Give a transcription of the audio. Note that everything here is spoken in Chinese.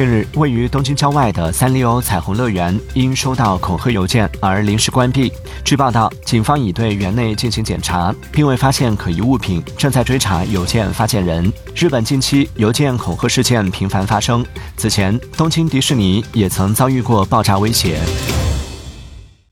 近日位于东京郊外的三丽鸥彩虹乐园因收到恐吓邮件而临时关闭据报道警方已对园内进行检查并未发现可疑物品正在追查邮件发件人。日本近期邮件恐吓事件频繁发生。此前东京迪士尼也曾遭遇过爆炸威胁。